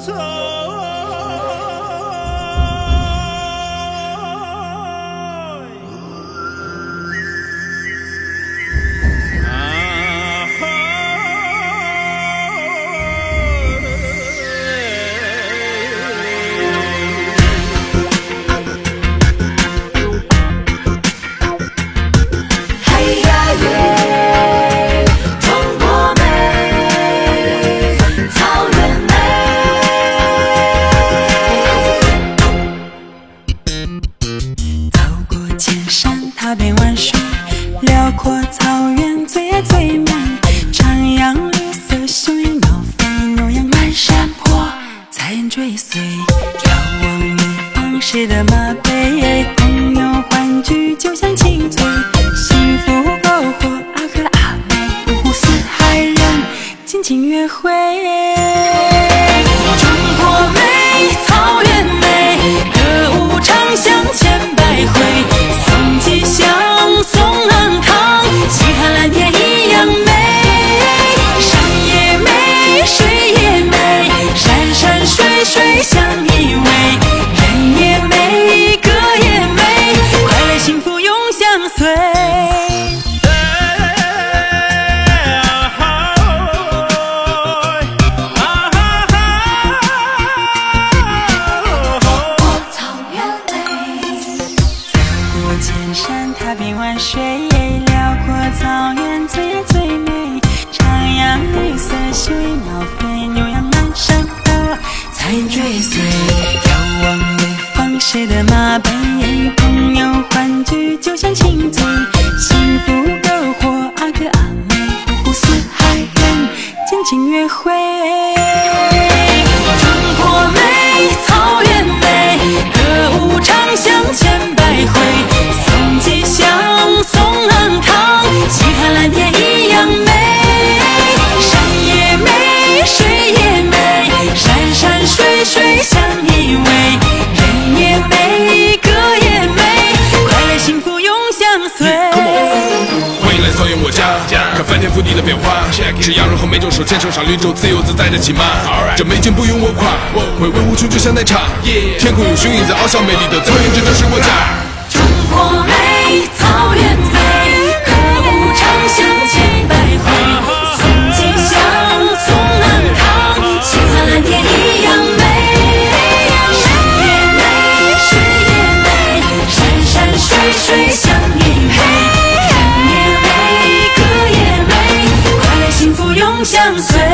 さ。草原最爱最美，徜徉绿色，雄鹰鸟飞，牛羊满山坡，彩云追随。眺望远方谁的马背，朋友欢聚就像清脆，幸福篝火，阿哥阿妹，五湖四海人尽情约会。谁的马背，朋友欢聚就像亲嘴，幸福篝火阿哥阿妹，五湖四海人尽情约会。中国美，草原美，歌舞唱。吃羊肉和美酒，手牵手上绿洲，自由自在的骑马。这美景不用我夸，回味无穷就像奶茶。天空有雄鹰在翱翔，美丽的草原，这就是我家。相随。